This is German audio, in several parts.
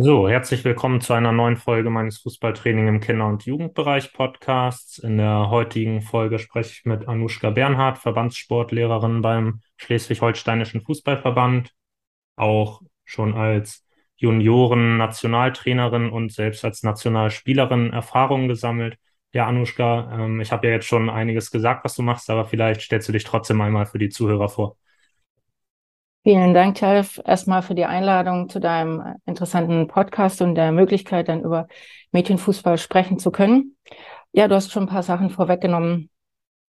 So, herzlich willkommen zu einer neuen Folge meines Fußballtraining im Kinder- und Jugendbereich Podcasts. In der heutigen Folge spreche ich mit Anushka Bernhard, Verbandssportlehrerin beim Schleswig-Holsteinischen Fußballverband, auch schon als Junioren-Nationaltrainerin und selbst als Nationalspielerin Erfahrungen gesammelt. Ja, Anushka, ähm, ich habe ja jetzt schon einiges gesagt, was du machst, aber vielleicht stellst du dich trotzdem einmal für die Zuhörer vor. Vielen Dank, Talf, erstmal für die Einladung zu deinem interessanten Podcast und der Möglichkeit, dann über Mädchenfußball sprechen zu können. Ja, du hast schon ein paar Sachen vorweggenommen.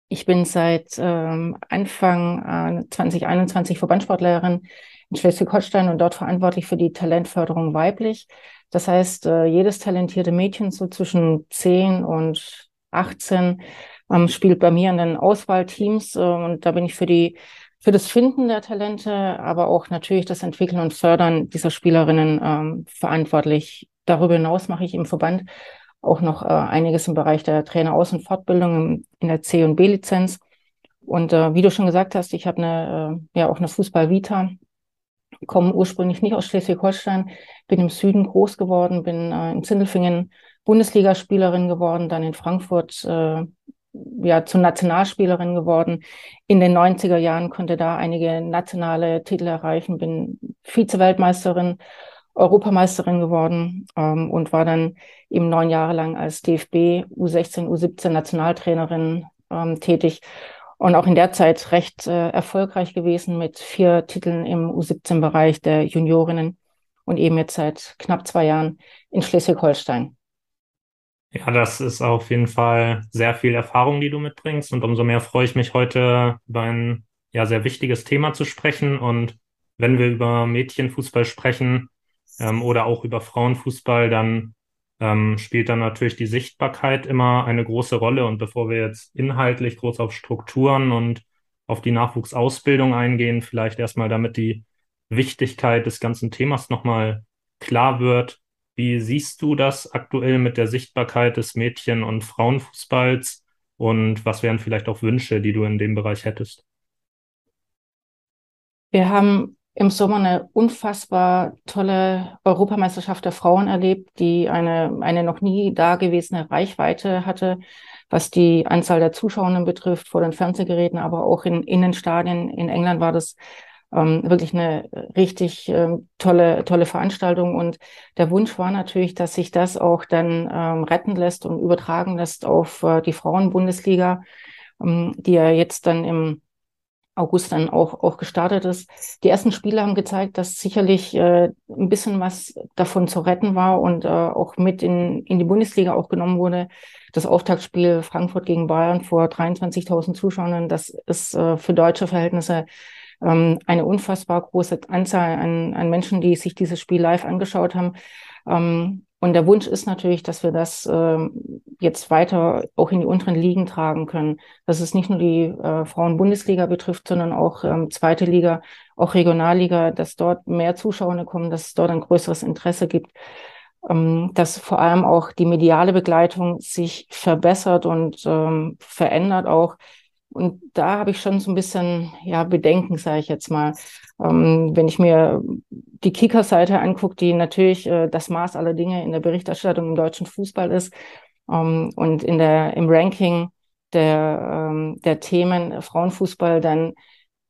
Ich bin seit ähm, Anfang äh, 2021 Verbandssportlehrerin in Schleswig-Holstein und dort verantwortlich für die Talentförderung weiblich. Das heißt, äh, jedes talentierte Mädchen so zwischen 10 und 18 ähm, spielt bei mir in den Auswahlteams äh, und da bin ich für die für das Finden der Talente, aber auch natürlich das Entwickeln und Fördern dieser Spielerinnen ähm, verantwortlich. Darüber hinaus mache ich im Verband auch noch äh, einiges im Bereich der Trainer-Aus- und Fortbildung in der C- und B-Lizenz. Und äh, wie du schon gesagt hast, ich habe eine, äh, ja auch eine Fußball-Vita, komme ursprünglich nicht aus Schleswig-Holstein, bin im Süden groß geworden, bin äh, in Zindelfingen Bundesligaspielerin geworden, dann in Frankfurt äh, ja zur Nationalspielerin geworden. In den 90er Jahren konnte da einige nationale Titel erreichen, bin Vize-Weltmeisterin, Europameisterin geworden ähm, und war dann eben neun Jahre lang als DFB U16, U17 Nationaltrainerin ähm, tätig und auch in der Zeit recht äh, erfolgreich gewesen mit vier Titeln im U17-Bereich der Juniorinnen und eben jetzt seit knapp zwei Jahren in Schleswig-Holstein. Ja, das ist auf jeden Fall sehr viel Erfahrung, die du mitbringst. Und umso mehr freue ich mich heute über ein ja sehr wichtiges Thema zu sprechen. Und wenn wir über Mädchenfußball sprechen ähm, oder auch über Frauenfußball, dann ähm, spielt dann natürlich die Sichtbarkeit immer eine große Rolle. Und bevor wir jetzt inhaltlich groß auf Strukturen und auf die Nachwuchsausbildung eingehen, vielleicht erstmal damit die Wichtigkeit des ganzen Themas nochmal klar wird. Wie siehst du das aktuell mit der Sichtbarkeit des Mädchen- und Frauenfußballs? Und was wären vielleicht auch Wünsche, die du in dem Bereich hättest? Wir haben im Sommer eine unfassbar tolle Europameisterschaft der Frauen erlebt, die eine, eine noch nie dagewesene Reichweite hatte, was die Anzahl der Zuschauerinnen betrifft, vor den Fernsehgeräten, aber auch in Innenstadien. In England war das ähm, wirklich eine richtig ähm, tolle, tolle Veranstaltung. Und der Wunsch war natürlich, dass sich das auch dann ähm, retten lässt und übertragen lässt auf äh, die Frauenbundesliga, ähm, die ja jetzt dann im August dann auch, auch gestartet ist. Die ersten Spiele haben gezeigt, dass sicherlich äh, ein bisschen was davon zu retten war und äh, auch mit in, in die Bundesliga auch genommen wurde. Das Auftaktspiel Frankfurt gegen Bayern vor 23.000 Zuschauern, das ist äh, für deutsche Verhältnisse ähm, eine unfassbar große Anzahl an, an Menschen, die sich dieses Spiel live angeschaut haben. Ähm, und der Wunsch ist natürlich, dass wir das ähm, jetzt weiter auch in die unteren Ligen tragen können. Dass es nicht nur die äh, Frauen-Bundesliga betrifft, sondern auch ähm, zweite Liga, auch Regionalliga, dass dort mehr Zuschauer kommen, dass es dort ein größeres Interesse gibt. Ähm, dass vor allem auch die mediale Begleitung sich verbessert und ähm, verändert auch und da habe ich schon so ein bisschen ja Bedenken, sage ich jetzt mal. Ähm, wenn ich mir die Kicker-Seite angucke, die natürlich äh, das Maß aller Dinge in der Berichterstattung im deutschen Fußball ist ähm, und in der im Ranking der ähm, der Themen Frauenfußball dann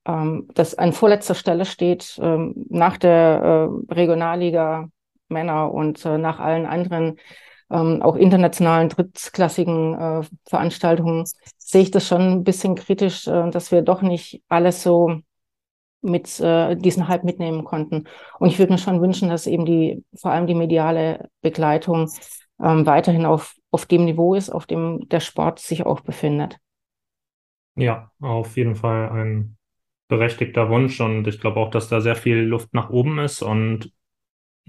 ähm, das an vorletzter Stelle steht ähm, nach der äh, Regionalliga Männer und äh, nach allen anderen ähm, auch internationalen drittklassigen äh, Veranstaltungen sehe ich das schon ein bisschen kritisch, äh, dass wir doch nicht alles so mit äh, diesen Hype mitnehmen konnten. Und ich würde mir schon wünschen, dass eben die, vor allem die mediale Begleitung ähm, weiterhin auf, auf dem Niveau ist, auf dem der Sport sich auch befindet. Ja, auf jeden Fall ein berechtigter Wunsch und ich glaube auch, dass da sehr viel Luft nach oben ist und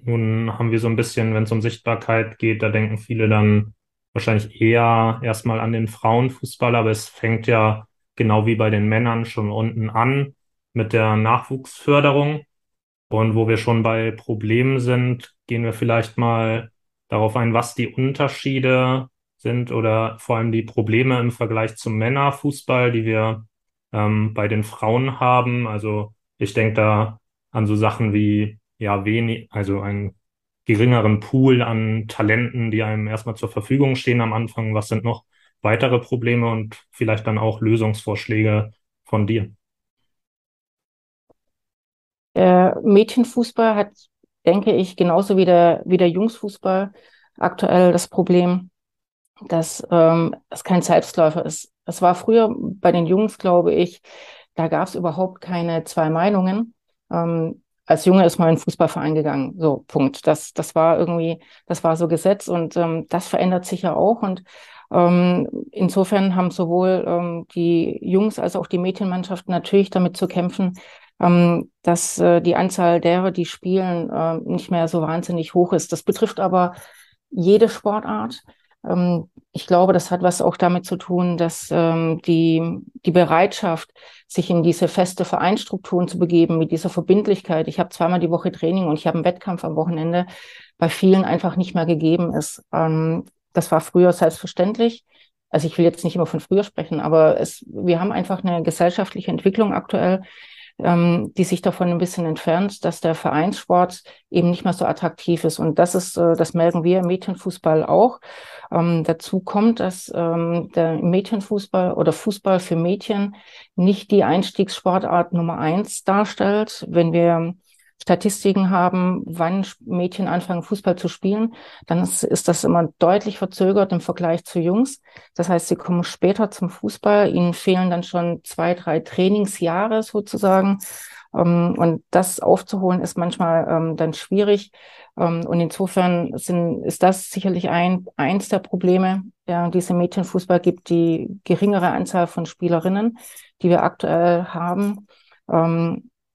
nun haben wir so ein bisschen, wenn es um Sichtbarkeit geht, da denken viele dann wahrscheinlich eher erstmal an den Frauenfußball, aber es fängt ja genau wie bei den Männern schon unten an mit der Nachwuchsförderung. Und wo wir schon bei Problemen sind, gehen wir vielleicht mal darauf ein, was die Unterschiede sind oder vor allem die Probleme im Vergleich zum Männerfußball, die wir ähm, bei den Frauen haben. Also ich denke da an so Sachen wie ja wenig, also ein geringeren Pool an Talenten, die einem erstmal zur Verfügung stehen am Anfang? Was sind noch weitere Probleme und vielleicht dann auch Lösungsvorschläge von dir? Der Mädchenfußball hat, denke ich, genauso wie der, wie der Jungsfußball aktuell das Problem, dass ähm, es kein Selbstläufer ist. Es war früher bei den Jungs, glaube ich, da gab es überhaupt keine zwei Meinungen. Ähm, als Junge ist mal in den Fußballverein gegangen. So, Punkt. Das, das war irgendwie, das war so Gesetz und ähm, das verändert sich ja auch. Und ähm, insofern haben sowohl ähm, die Jungs als auch die Mädchenmannschaften natürlich damit zu kämpfen, ähm, dass äh, die Anzahl derer, die spielen, äh, nicht mehr so wahnsinnig hoch ist. Das betrifft aber jede Sportart. Ähm, ich glaube, das hat was auch damit zu tun, dass ähm, die, die Bereitschaft, sich in diese feste Vereinsstrukturen zu begeben, mit dieser Verbindlichkeit, ich habe zweimal die Woche Training und ich habe einen Wettkampf am Wochenende, bei vielen einfach nicht mehr gegeben ist. Ähm, das war früher selbstverständlich. Also ich will jetzt nicht immer von früher sprechen, aber es, wir haben einfach eine gesellschaftliche Entwicklung aktuell, ähm, die sich davon ein bisschen entfernt, dass der Vereinssport eben nicht mehr so attraktiv ist. Und das ist, äh, das merken wir im Mädchenfußball auch. Ähm, dazu kommt, dass ähm, der Mädchenfußball oder Fußball für Mädchen nicht die Einstiegssportart Nummer eins darstellt. Wenn wir Statistiken haben, wann Mädchen anfangen, Fußball zu spielen, dann ist, das immer deutlich verzögert im Vergleich zu Jungs. Das heißt, sie kommen später zum Fußball, ihnen fehlen dann schon zwei, drei Trainingsjahre sozusagen. Ähm, und das aufzuholen ist manchmal ähm, dann schwierig. Ähm, und insofern sind, ist das sicherlich ein, eins der Probleme, ja, diese Mädchenfußball gibt, die geringere Anzahl von Spielerinnen, die wir aktuell haben.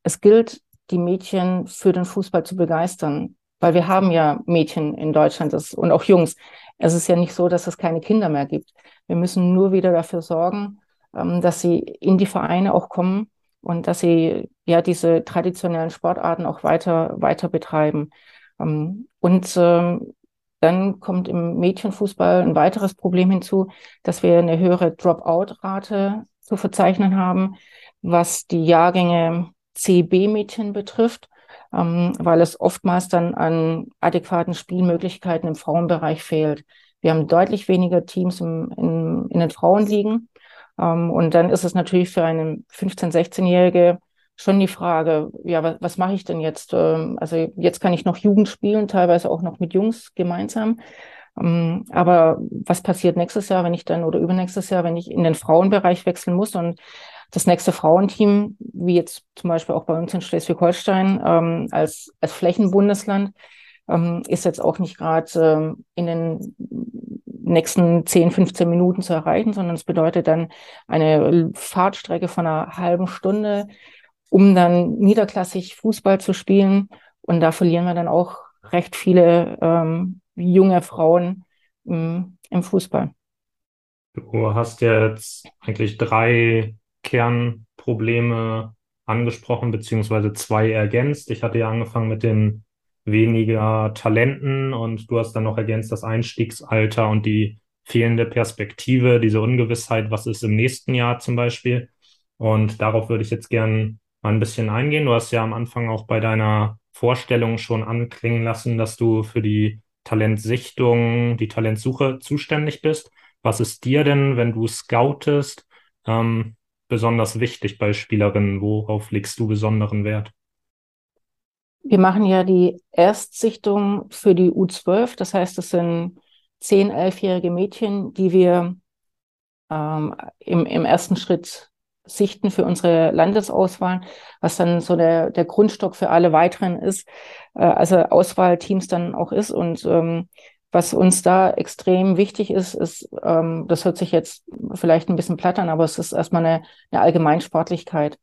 Es gilt, die Mädchen für den Fußball zu begeistern. Weil wir haben ja Mädchen in Deutschland das, und auch Jungs. Es ist ja nicht so, dass es keine Kinder mehr gibt. Wir müssen nur wieder dafür sorgen, ähm, dass sie in die Vereine auch kommen und dass sie ja diese traditionellen Sportarten auch weiter, weiter betreiben. Ähm, und ähm, dann kommt im Mädchenfußball ein weiteres Problem hinzu, dass wir eine höhere Dropout-Rate zu verzeichnen haben, was die Jahrgänge CB-Mädchen betrifft, ähm, weil es oftmals dann an adäquaten Spielmöglichkeiten im Frauenbereich fehlt. Wir haben deutlich weniger Teams im, in, in den Frauenligen. Ähm, und dann ist es natürlich für eine 15-, 16-Jährige schon die Frage, ja, was, was mache ich denn jetzt? Ähm, also jetzt kann ich noch Jugend spielen, teilweise auch noch mit Jungs gemeinsam. Ähm, aber was passiert nächstes Jahr, wenn ich dann oder übernächstes Jahr, wenn ich in den Frauenbereich wechseln muss? Und das nächste Frauenteam, wie jetzt zum Beispiel auch bei uns in Schleswig-Holstein ähm, als, als Flächenbundesland, ähm, ist jetzt auch nicht gerade ähm, in den nächsten 10, 15 Minuten zu erreichen, sondern es bedeutet dann eine Fahrtstrecke von einer halben Stunde, um dann niederklassig Fußball zu spielen. Und da verlieren wir dann auch recht viele ähm, junge Frauen im, im Fußball. Du hast jetzt eigentlich drei Kernprobleme angesprochen, beziehungsweise zwei ergänzt. Ich hatte ja angefangen mit den weniger Talenten und du hast dann noch ergänzt das Einstiegsalter und die fehlende Perspektive, diese Ungewissheit, was ist im nächsten Jahr zum Beispiel. Und darauf würde ich jetzt gern mal ein bisschen eingehen. Du hast ja am Anfang auch bei deiner Vorstellung schon anklingen lassen, dass du für die Talentsichtung, die Talentsuche zuständig bist. Was ist dir denn, wenn du scoutest, ähm, besonders wichtig bei Spielerinnen? Worauf legst du besonderen Wert? Wir machen ja die Erstsichtung für die U12. Das heißt, es sind zehn, elfjährige Mädchen, die wir ähm, im, im ersten Schritt sichten für unsere Landesauswahl, was dann so der, der Grundstock für alle weiteren ist, äh, also Auswahlteams dann auch ist. Und ähm, was uns da extrem wichtig ist, ist, ähm, das hört sich jetzt vielleicht ein bisschen platt an, aber es ist erstmal eine, eine Allgemeinsportlichkeit.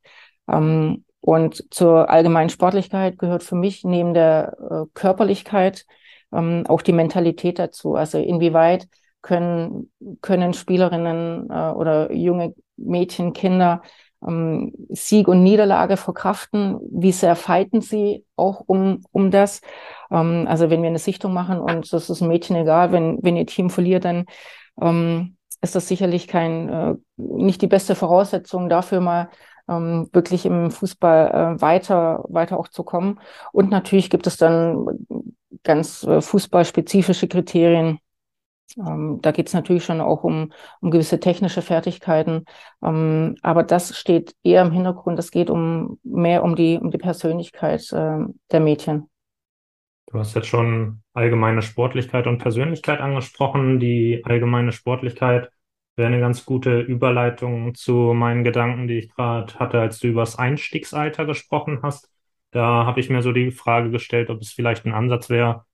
Ähm, und zur Allgemeinsportlichkeit gehört für mich neben der äh, Körperlichkeit ähm, auch die Mentalität dazu. Also inwieweit können, können Spielerinnen äh, oder junge Mädchen, Kinder ähm, Sieg und Niederlage verkraften? Wie sehr fighten sie auch um, um das? Ähm, also wenn wir eine Sichtung machen und das ist ein Mädchen egal, wenn, wenn ihr Team verliert, dann ähm, ist das sicherlich kein, äh, nicht die beste Voraussetzung dafür mal ähm, wirklich im Fußball äh, weiter, weiter auch zu kommen. Und natürlich gibt es dann ganz äh, fußballspezifische Kriterien. Ähm, da geht es natürlich schon auch um, um gewisse technische Fertigkeiten. Ähm, aber das steht eher im Hintergrund. Es geht um mehr um die, um die Persönlichkeit äh, der Mädchen. Du hast jetzt schon allgemeine Sportlichkeit und Persönlichkeit angesprochen. Die allgemeine Sportlichkeit wäre eine ganz gute Überleitung zu meinen Gedanken, die ich gerade hatte, als du über das Einstiegsalter gesprochen hast. Da habe ich mir so die Frage gestellt, ob es vielleicht ein Ansatz wäre,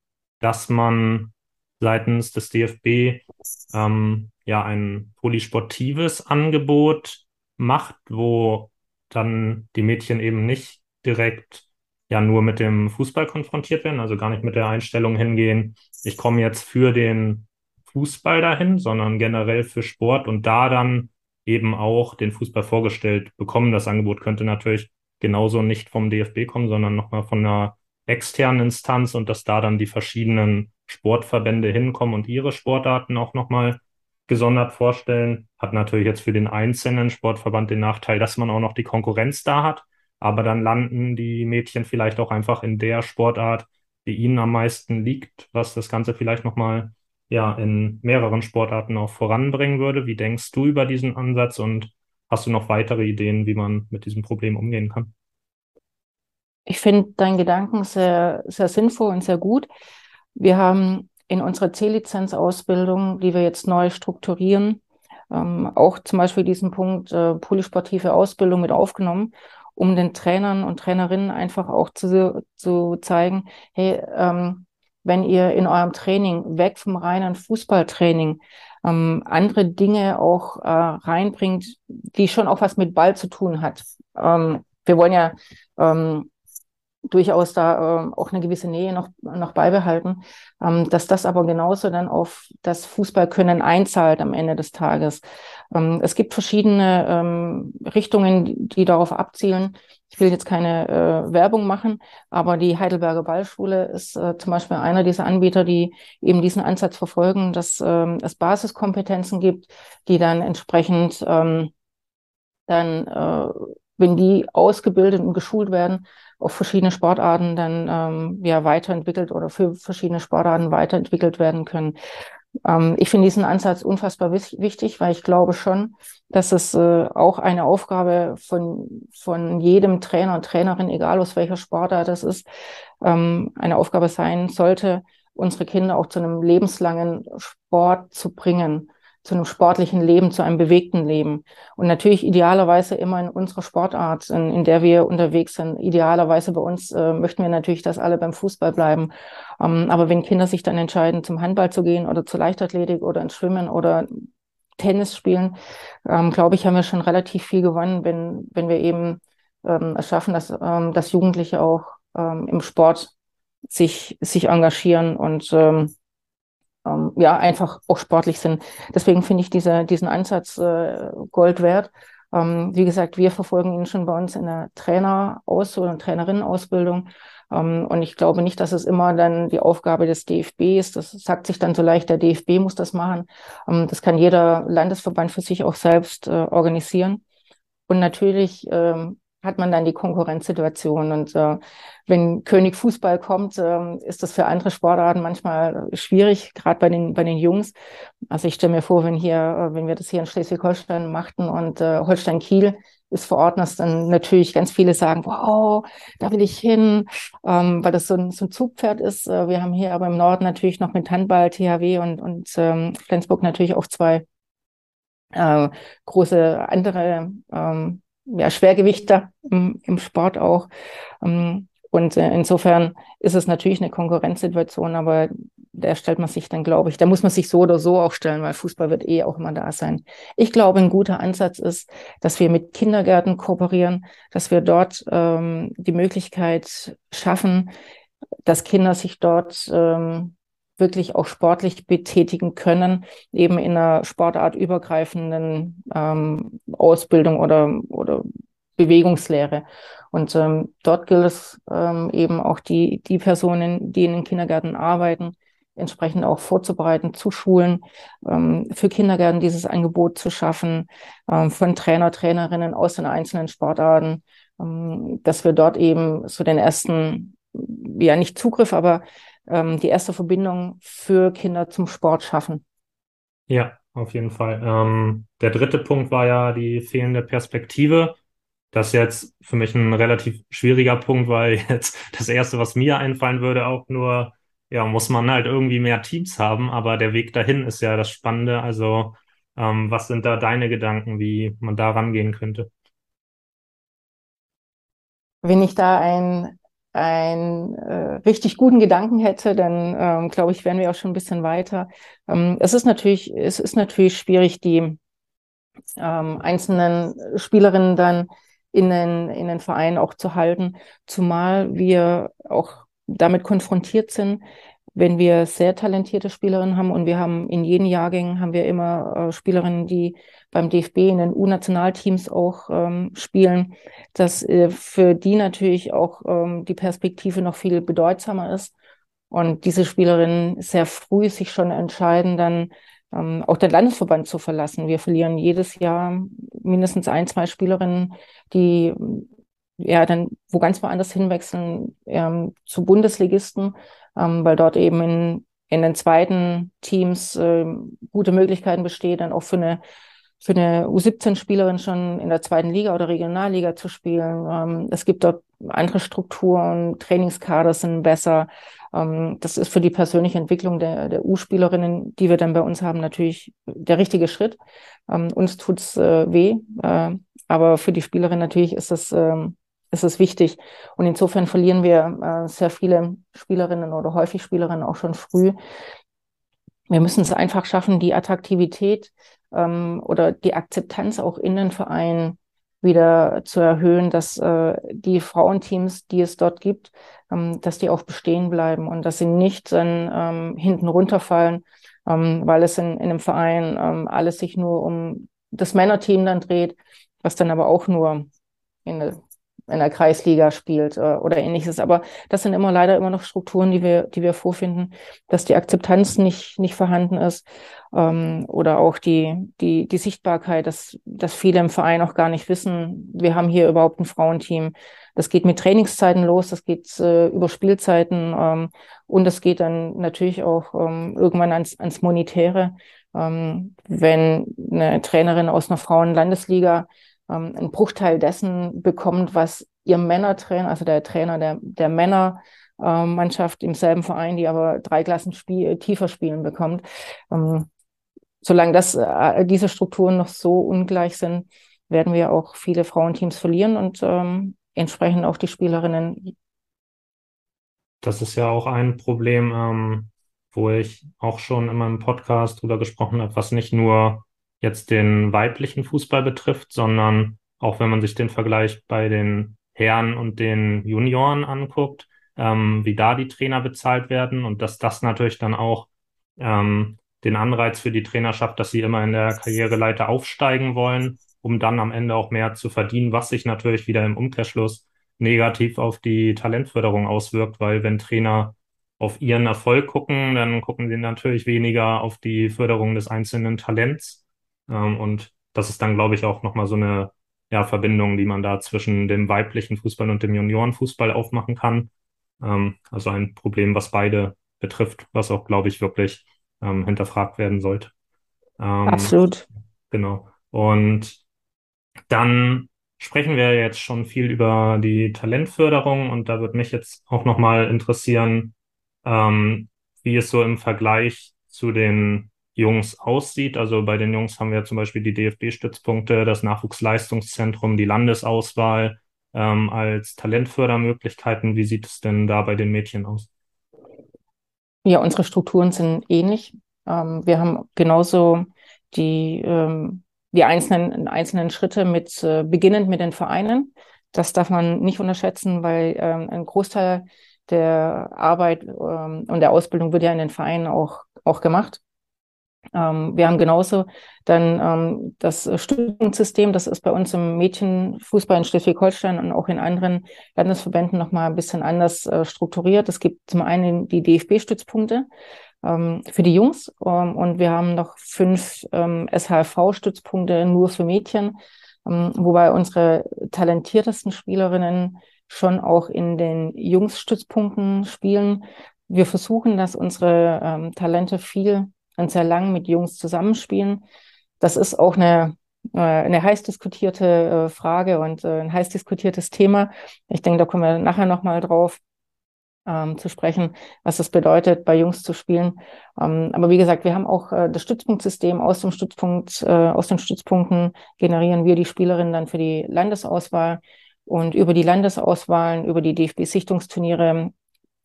dass man seitens des DFB ähm, ja ein polysportives Angebot macht, wo dann die Mädchen eben nicht direkt ja nur mit dem Fußball konfrontiert werden, also gar nicht mit der Einstellung hingehen, ich komme jetzt für den Fußball dahin, sondern generell für Sport und da dann eben auch den Fußball vorgestellt bekommen. Das Angebot könnte natürlich genauso nicht vom DFB kommen, sondern nochmal von einer externen Instanz und dass da dann die verschiedenen Sportverbände hinkommen und ihre Sportarten auch nochmal gesondert vorstellen. Hat natürlich jetzt für den einzelnen Sportverband den Nachteil, dass man auch noch die Konkurrenz da hat. Aber dann landen die Mädchen vielleicht auch einfach in der Sportart, die ihnen am meisten liegt, was das Ganze vielleicht nochmal ja, in mehreren Sportarten auch voranbringen würde. Wie denkst du über diesen Ansatz und hast du noch weitere Ideen, wie man mit diesem Problem umgehen kann? Ich finde deinen Gedanken sehr, sehr sinnvoll und sehr gut. Wir haben in unserer C-Lizenz-Ausbildung, die wir jetzt neu strukturieren, ähm, auch zum Beispiel diesen Punkt äh, polysportive Ausbildung mit aufgenommen, um den Trainern und Trainerinnen einfach auch zu, zu zeigen, hey, ähm, wenn ihr in eurem Training weg vom reinen Fußballtraining ähm, andere Dinge auch äh, reinbringt, die schon auch was mit Ball zu tun hat. Ähm, wir wollen ja ähm, durchaus da äh, auch eine gewisse Nähe noch, noch beibehalten, ähm, dass das aber genauso dann auf das Fußballkönnen einzahlt am Ende des Tages. Ähm, es gibt verschiedene ähm, Richtungen, die, darauf abzielen. Ich will jetzt keine äh, Werbung machen, aber die Heidelberger Ballschule ist äh, zum Beispiel einer dieser Anbieter, die eben diesen Ansatz verfolgen, dass ähm, es Basiskompetenzen gibt, die dann entsprechend ähm, dann, äh, wenn die ausgebildet und geschult werden, auf verschiedene Sportarten dann ähm, ja weiterentwickelt oder für verschiedene Sportarten weiterentwickelt werden können. Ähm, ich finde diesen Ansatz unfassbar wichtig, weil ich glaube schon, dass es äh, auch eine Aufgabe von, von jedem Trainer und Trainerin, egal aus welcher Sportart das ist, ähm, eine Aufgabe sein sollte, unsere Kinder auch zu einem lebenslangen Sport zu bringen zu einem sportlichen Leben, zu einem bewegten Leben. Und natürlich idealerweise immer in unserer Sportart, in, in der wir unterwegs sind. Idealerweise bei uns äh, möchten wir natürlich, dass alle beim Fußball bleiben. Ähm, aber wenn Kinder sich dann entscheiden, zum Handball zu gehen oder zur Leichtathletik oder ins Schwimmen oder Tennis spielen, ähm, glaube ich, haben wir schon relativ viel gewonnen, wenn, wenn wir eben ähm, es schaffen, dass, ähm, dass Jugendliche auch ähm, im Sport sich, sich engagieren und ähm, ähm, ja einfach auch sportlich sind. Deswegen finde ich diese, diesen Ansatz äh, Gold wert. Ähm, wie gesagt, wir verfolgen ihn schon bei uns in der Traineraus- oder Trainerinnenausbildung. Ähm, und ich glaube nicht, dass es immer dann die Aufgabe des DFB ist. Das sagt sich dann so leicht, der DFB muss das machen. Ähm, das kann jeder Landesverband für sich auch selbst äh, organisieren. Und natürlich ähm, hat man dann die Konkurrenzsituation. Und äh, wenn König Fußball kommt, äh, ist das für andere Sportarten manchmal schwierig, gerade bei den, bei den Jungs. Also ich stelle mir vor, wenn hier, äh, wenn wir das hier in Schleswig-Holstein machten und äh, Holstein-Kiel ist vor Ort, dass dann natürlich ganz viele sagen, wow, da will ich hin, ähm, weil das so ein, so ein Zugpferd ist. Äh, wir haben hier aber im Norden natürlich noch mit Handball, THW und, und ähm, Flensburg natürlich auch zwei äh, große andere ähm, ja, Schwergewichter im, im Sport auch. Ähm, und äh, insofern ist es natürlich eine Konkurrenzsituation, aber der stellt man sich dann, glaube ich, da muss man sich so oder so auch stellen, weil Fußball wird eh auch immer da sein. Ich glaube, ein guter Ansatz ist, dass wir mit Kindergärten kooperieren, dass wir dort ähm, die Möglichkeit schaffen, dass Kinder sich dort ähm, wirklich auch sportlich betätigen können, eben in einer sportartübergreifenden ähm, Ausbildung oder, oder Bewegungslehre. Und ähm, dort gilt es ähm, eben auch die, die Personen, die in den Kindergärten arbeiten, entsprechend auch vorzubereiten, zu schulen, ähm, für Kindergärten dieses Angebot zu schaffen, ähm, von Trainer, Trainerinnen aus den einzelnen Sportarten, ähm, dass wir dort eben so den ersten, ja nicht Zugriff, aber ähm, die erste Verbindung für Kinder zum Sport schaffen. Ja, auf jeden Fall. Ähm, der dritte Punkt war ja die fehlende Perspektive. Das ist jetzt für mich ein relativ schwieriger Punkt, weil jetzt das Erste, was mir einfallen würde, auch nur, ja, muss man halt irgendwie mehr Teams haben, aber der Weg dahin ist ja das Spannende. Also, ähm, was sind da deine Gedanken, wie man da rangehen könnte? Wenn ich da ein einen äh, richtig guten Gedanken hätte, dann ähm, glaube ich, wären wir auch schon ein bisschen weiter. Ähm, es ist natürlich, es ist natürlich schwierig, die ähm, einzelnen Spielerinnen dann in den, in den Verein auch zu halten, zumal wir auch damit konfrontiert sind, wenn wir sehr talentierte Spielerinnen haben und wir haben in jeden Jahrgängen haben wir immer äh, Spielerinnen, die beim DFB in den U-Nationalteams auch ähm, spielen, dass äh, für die natürlich auch ähm, die Perspektive noch viel bedeutsamer ist und diese Spielerinnen sehr früh sich schon entscheiden, dann ähm, auch den Landesverband zu verlassen. Wir verlieren jedes Jahr mindestens ein, zwei Spielerinnen, die ja dann wo ganz woanders hinwechseln ähm, zu Bundesligisten ähm, weil dort eben in, in den zweiten Teams äh, gute Möglichkeiten bestehen, dann auch für eine für eine U17-Spielerin schon in der zweiten Liga oder Regionalliga zu spielen. Ähm, es gibt dort andere Strukturen, Trainingskader sind besser. Ähm, das ist für die persönliche Entwicklung der, der U-Spielerinnen, die wir dann bei uns haben, natürlich der richtige Schritt. Ähm, uns tut's äh, weh, äh, aber für die Spielerin natürlich ist das ähm, ist es wichtig. Und insofern verlieren wir äh, sehr viele Spielerinnen oder häufig Spielerinnen auch schon früh. Wir müssen es einfach schaffen, die Attraktivität ähm, oder die Akzeptanz auch in den Vereinen wieder zu erhöhen, dass äh, die Frauenteams, die es dort gibt, ähm, dass die auch bestehen bleiben und dass sie nicht dann ähm, hinten runterfallen, ähm, weil es in, in einem Verein ähm, alles sich nur um das Männerteam dann dreht, was dann aber auch nur in der in der Kreisliga spielt äh, oder ähnliches. Aber das sind immer leider immer noch Strukturen, die wir, die wir vorfinden, dass die Akzeptanz nicht, nicht vorhanden ist ähm, oder auch die, die, die Sichtbarkeit, dass, dass viele im Verein auch gar nicht wissen, wir haben hier überhaupt ein Frauenteam. Das geht mit Trainingszeiten los, das geht äh, über Spielzeiten ähm, und das geht dann natürlich auch ähm, irgendwann ans, ans Monetäre. Ähm, wenn eine Trainerin aus einer Frauenlandesliga ähm, einen Bruchteil dessen bekommt, was ihr Männertrainer, also der Trainer der, der Männermannschaft im selben Verein, die aber drei Klassen spiel, tiefer spielen bekommt. Ähm, solange das, äh, diese Strukturen noch so ungleich sind, werden wir auch viele Frauenteams verlieren und ähm, entsprechend auch die Spielerinnen. Das ist ja auch ein Problem, ähm, wo ich auch schon in meinem Podcast drüber gesprochen habe, was nicht nur jetzt den weiblichen Fußball betrifft, sondern auch wenn man sich den Vergleich bei den Herren und den Junioren anguckt, ähm, wie da die Trainer bezahlt werden und dass das natürlich dann auch ähm, den Anreiz für die Trainerschaft, dass sie immer in der Karriereleiter aufsteigen wollen, um dann am Ende auch mehr zu verdienen, was sich natürlich wieder im Umkehrschluss negativ auf die Talentförderung auswirkt, weil wenn Trainer auf ihren Erfolg gucken, dann gucken sie natürlich weniger auf die Förderung des einzelnen Talents ähm, und das ist dann, glaube ich, auch nochmal so eine ja, Verbindung, die man da zwischen dem weiblichen Fußball und dem Juniorenfußball aufmachen kann. Ähm, also ein Problem, was beide betrifft, was auch, glaube ich, wirklich ähm, hinterfragt werden sollte. Ähm, Absolut. Genau. Und dann sprechen wir jetzt schon viel über die Talentförderung und da würde mich jetzt auch nochmal interessieren, ähm, wie es so im Vergleich zu den Jungs aussieht. Also bei den Jungs haben wir zum Beispiel die DFB-Stützpunkte, das Nachwuchsleistungszentrum, die Landesauswahl ähm, als Talentfördermöglichkeiten. Wie sieht es denn da bei den Mädchen aus? Ja, unsere Strukturen sind ähnlich. Ähm, wir haben genauso die, ähm, die einzelnen, einzelnen Schritte mit, äh, beginnend mit den Vereinen. Das darf man nicht unterschätzen, weil ähm, ein Großteil der Arbeit ähm, und der Ausbildung wird ja in den Vereinen auch, auch gemacht. Ähm, wir haben genauso dann ähm, das Stützungssystem, das ist bei uns im Mädchenfußball in Schleswig-Holstein und auch in anderen Landesverbänden nochmal ein bisschen anders äh, strukturiert. Es gibt zum einen die DFB-Stützpunkte ähm, für die Jungs ähm, und wir haben noch fünf ähm, SHV-Stützpunkte nur für Mädchen, ähm, wobei unsere talentiertesten Spielerinnen schon auch in den Jungsstützpunkten spielen wir versuchen, dass unsere Talente viel und sehr lang mit Jungs zusammenspielen. Das ist auch eine, äh, eine heiß diskutierte äh, Frage und äh, ein heiß diskutiertes Thema. Ich denke, da kommen wir nachher nochmal drauf ähm, zu sprechen, was das bedeutet, bei Jungs zu spielen. Ähm, aber wie gesagt, wir haben auch das Stützpunktsystem aus dem Stützpunkt, äh, aus den Stützpunkten generieren wir die Spielerinnen dann für die Landesauswahl und über die Landesauswahlen, über die DFB-Sichtungsturniere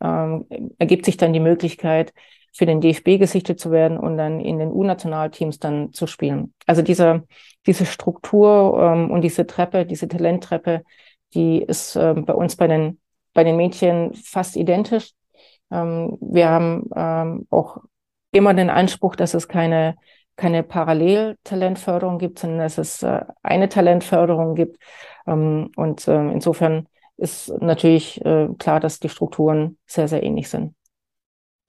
ähm, ergibt sich dann die Möglichkeit, für den DFB gesichtet zu werden und dann in den U-Nationalteams dann zu spielen. Also diese, diese Struktur ähm, und diese Treppe, diese Talenttreppe, die ist äh, bei uns bei den bei den Mädchen fast identisch. Ähm, wir haben ähm, auch immer den Anspruch, dass es keine, keine Paralleltalentförderung gibt, sondern dass es äh, eine Talentförderung gibt. Ähm, und äh, insofern ist natürlich äh, klar, dass die Strukturen sehr, sehr ähnlich sind.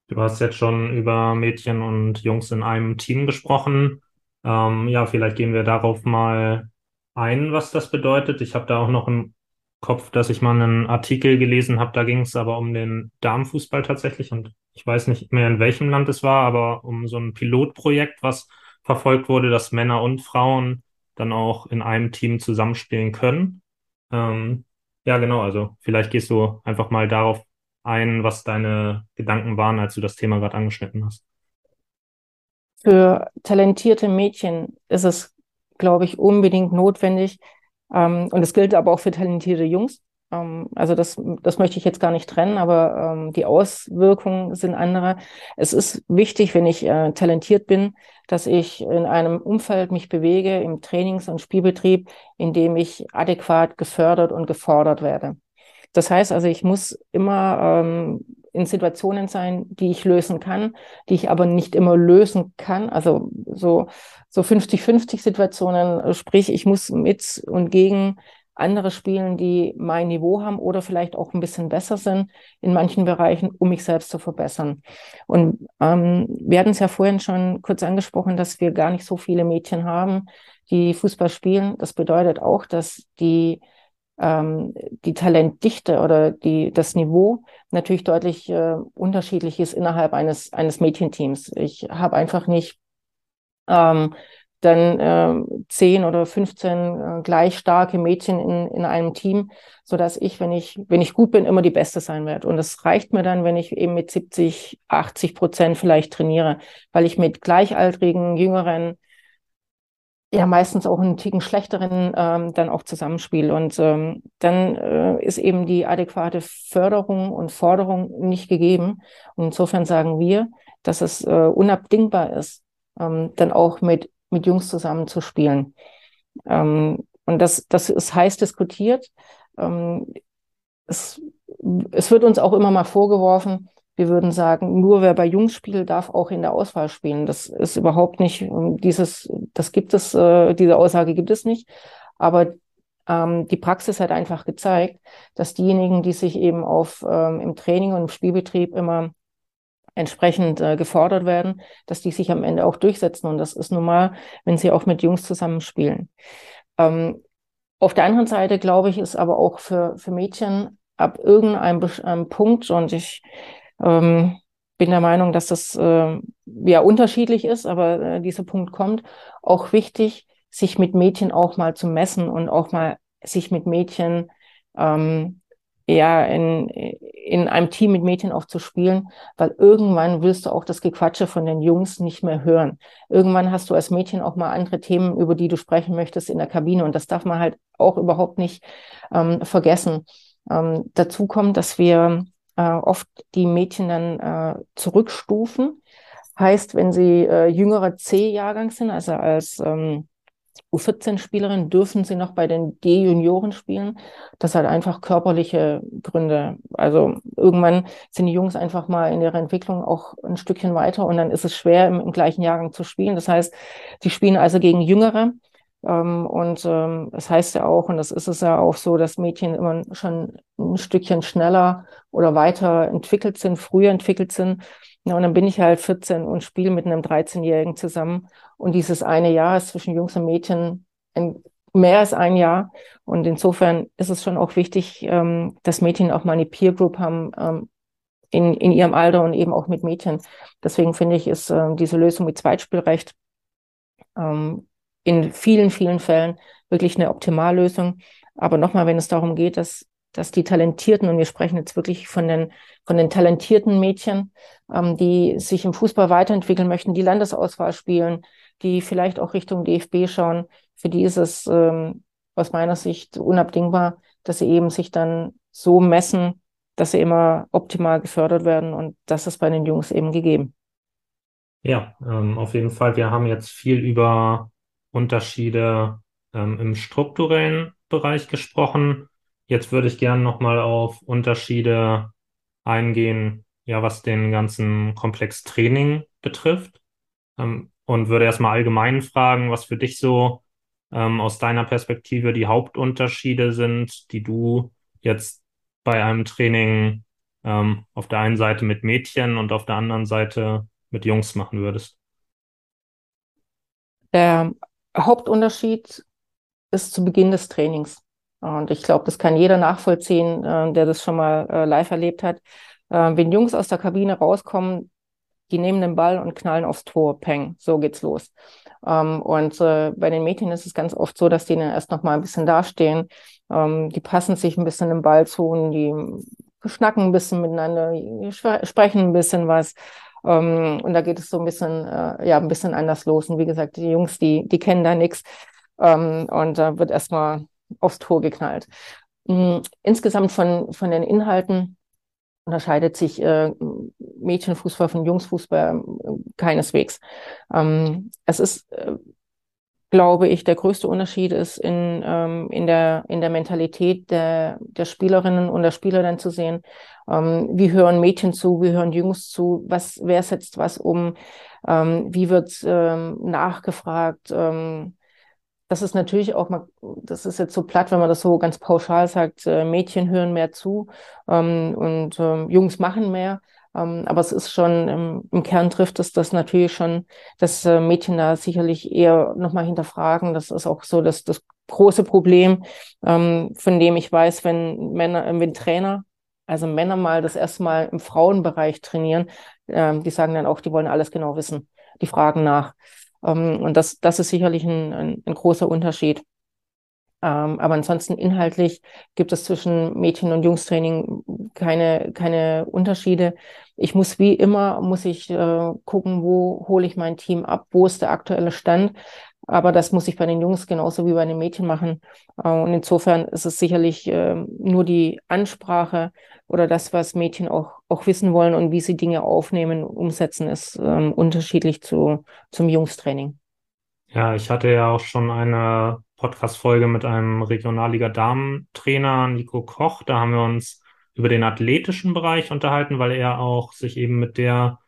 Du hast jetzt schon über Mädchen und Jungs in einem Team gesprochen. Ähm, ja, vielleicht gehen wir darauf mal ein, was das bedeutet. Ich habe da auch noch ein Kopf, dass ich mal einen Artikel gelesen habe, da ging es aber um den Damenfußball tatsächlich und ich weiß nicht mehr, in welchem Land es war, aber um so ein Pilotprojekt, was verfolgt wurde, dass Männer und Frauen dann auch in einem Team zusammenspielen können. Ähm, ja, genau, also vielleicht gehst du einfach mal darauf ein, was deine Gedanken waren, als du das Thema gerade angeschnitten hast. Für talentierte Mädchen ist es, glaube ich, unbedingt notwendig, ähm, und das gilt aber auch für talentierte Jungs. Ähm, also das, das möchte ich jetzt gar nicht trennen, aber ähm, die Auswirkungen sind andere. Es ist wichtig, wenn ich äh, talentiert bin, dass ich in einem Umfeld mich bewege, im Trainings- und Spielbetrieb, in dem ich adäquat gefördert und gefordert werde. Das heißt also, ich muss immer ähm, in Situationen sein, die ich lösen kann, die ich aber nicht immer lösen kann. Also so, so 50-50 Situationen, sprich, ich muss mit und gegen andere spielen, die mein Niveau haben oder vielleicht auch ein bisschen besser sind in manchen Bereichen, um mich selbst zu verbessern. Und ähm, wir hatten es ja vorhin schon kurz angesprochen, dass wir gar nicht so viele Mädchen haben, die Fußball spielen. Das bedeutet auch, dass die ähm, die Talentdichte oder die, das Niveau natürlich deutlich äh, unterschiedlich ist innerhalb eines, eines Mädchenteams. Ich habe einfach nicht ähm, dann äh, 10 oder 15 äh, gleich starke Mädchen in, in einem Team, so dass ich, wenn ich, wenn ich gut bin, immer die Beste sein werde. Und das reicht mir dann, wenn ich eben mit 70, 80 Prozent vielleicht trainiere, weil ich mit gleichaltrigen, jüngeren ja meistens auch einen Ticken schlechteren ähm, dann auch zusammenspiel. Und ähm, dann äh, ist eben die adäquate Förderung und Forderung nicht gegeben. Und insofern sagen wir, dass es äh, unabdingbar ist, ähm, dann auch mit, mit Jungs zusammen zu spielen. Ähm, und das, das ist heiß diskutiert. Ähm, es, es wird uns auch immer mal vorgeworfen, wir würden sagen, nur wer bei Jungs spielt, darf auch in der Auswahl spielen. Das ist überhaupt nicht ähm, dieses, das gibt es, äh, diese Aussage gibt es nicht. Aber ähm, die Praxis hat einfach gezeigt, dass diejenigen, die sich eben auf ähm, im Training und im Spielbetrieb immer entsprechend äh, gefordert werden, dass die sich am Ende auch durchsetzen. Und das ist normal, wenn sie auch mit Jungs zusammenspielen. Ähm, auf der anderen Seite, glaube ich, ist aber auch für, für Mädchen ab irgendeinem Punkt, und ich ähm, bin der Meinung, dass das äh, ja unterschiedlich ist, aber äh, dieser Punkt kommt. Auch wichtig, sich mit Mädchen auch mal zu messen und auch mal sich mit Mädchen ähm, ja in, in einem Team mit Mädchen auch zu spielen, weil irgendwann willst du auch das Gequatsche von den Jungs nicht mehr hören. Irgendwann hast du als Mädchen auch mal andere Themen, über die du sprechen möchtest in der Kabine und das darf man halt auch überhaupt nicht ähm, vergessen. Ähm, dazu kommt, dass wir äh, oft die Mädchen dann äh, zurückstufen. Heißt, wenn sie äh, jüngerer C-Jahrgang sind, also als ähm, U14-Spielerin, dürfen sie noch bei den D-Junioren spielen. Das hat einfach körperliche Gründe. Also irgendwann sind die Jungs einfach mal in ihrer Entwicklung auch ein Stückchen weiter und dann ist es schwer, im, im gleichen Jahrgang zu spielen. Das heißt, sie spielen also gegen Jüngere. Ähm, und ähm, das heißt ja auch, und das ist es ja auch so, dass Mädchen immer schon ein Stückchen schneller oder weiter entwickelt sind, früher entwickelt sind. Ja, und dann bin ich halt 14 und spiele mit einem 13-Jährigen zusammen. Und dieses eine Jahr ist zwischen Jungs und Mädchen ein, mehr als ein Jahr. Und insofern ist es schon auch wichtig, ähm, dass Mädchen auch mal eine Peer Group haben, ähm, in, in ihrem Alter und eben auch mit Mädchen. Deswegen finde ich, ist äh, diese Lösung mit Zweitspielrecht ähm, in vielen, vielen Fällen wirklich eine Optimallösung. Aber nochmal, wenn es darum geht, dass, dass die Talentierten, und wir sprechen jetzt wirklich von den, von den talentierten Mädchen, ähm, die sich im Fußball weiterentwickeln möchten, die Landesauswahl spielen, die vielleicht auch Richtung DFB schauen, für die ist es ähm, aus meiner Sicht unabdingbar, dass sie eben sich dann so messen, dass sie immer optimal gefördert werden. Und das ist bei den Jungs eben gegeben. Ja, ähm, auf jeden Fall. Wir haben jetzt viel über Unterschiede ähm, im strukturellen Bereich gesprochen. Jetzt würde ich gerne nochmal auf Unterschiede eingehen, ja, was den ganzen Komplex Training betrifft. Ähm, und würde erstmal allgemein fragen, was für dich so ähm, aus deiner Perspektive die Hauptunterschiede sind, die du jetzt bei einem Training ähm, auf der einen Seite mit Mädchen und auf der anderen Seite mit Jungs machen würdest? Der Hauptunterschied ist zu Beginn des Trainings. Und ich glaube, das kann jeder nachvollziehen, äh, der das schon mal äh, live erlebt hat. Äh, wenn Jungs aus der Kabine rauskommen, die nehmen den Ball und knallen aufs Tor, peng, so geht's los. Ähm, und äh, bei den Mädchen ist es ganz oft so, dass die dann erst noch mal ein bisschen dastehen. Ähm, die passen sich ein bisschen den Ball zu und die schnacken ein bisschen miteinander, sprechen ein bisschen was. Ähm, und da geht es so ein bisschen, äh, ja, ein bisschen anders los. Und wie gesagt, die Jungs, die, die kennen da nichts. Ähm, und da wird erstmal aufs Tor geknallt. Mhm. Insgesamt von, von den Inhalten unterscheidet sich äh, Mädchenfußball von Jungsfußball äh, keineswegs. Ähm, es ist, äh, glaube ich, der größte Unterschied ist in, ähm, in, der, in der Mentalität der, der Spielerinnen und der Spieler dann zu sehen, ähm, wie hören Mädchen zu, wie hören Jungs zu, was, wer setzt was um, ähm, wie wird ähm, nachgefragt, ähm, das ist natürlich auch mal, das ist jetzt so platt, wenn man das so ganz pauschal sagt, äh, Mädchen hören mehr zu ähm, und ähm, Jungs machen mehr. Ähm, aber es ist schon, im, im Kern trifft es das natürlich schon, dass äh, Mädchen da sicherlich eher nochmal hinterfragen. Das ist auch so das, das große Problem, ähm, von dem ich weiß, wenn Männer, äh, wenn Trainer, also Männer mal das erste Mal im Frauenbereich trainieren, äh, die sagen dann auch, die wollen alles genau wissen. Die fragen nach. Ähm, und das, das ist sicherlich ein, ein, ein großer Unterschied. Ähm, aber ansonsten inhaltlich gibt es zwischen Mädchen- und Jungstraining keine, keine Unterschiede. Ich muss wie immer, muss ich äh, gucken, wo hole ich mein Team ab, wo ist der aktuelle Stand. Aber das muss ich bei den Jungs genauso wie bei den Mädchen machen. Äh, und insofern ist es sicherlich äh, nur die Ansprache oder das, was Mädchen auch, auch wissen wollen und wie sie Dinge aufnehmen, umsetzen, ist ähm, unterschiedlich zu, zum Jungstraining. Ja, ich hatte ja auch schon eine Podcast-Folge mit einem Regionalliga-Damen-Trainer, Nico Koch. Da haben wir uns über den athletischen Bereich unterhalten, weil er auch sich eben mit der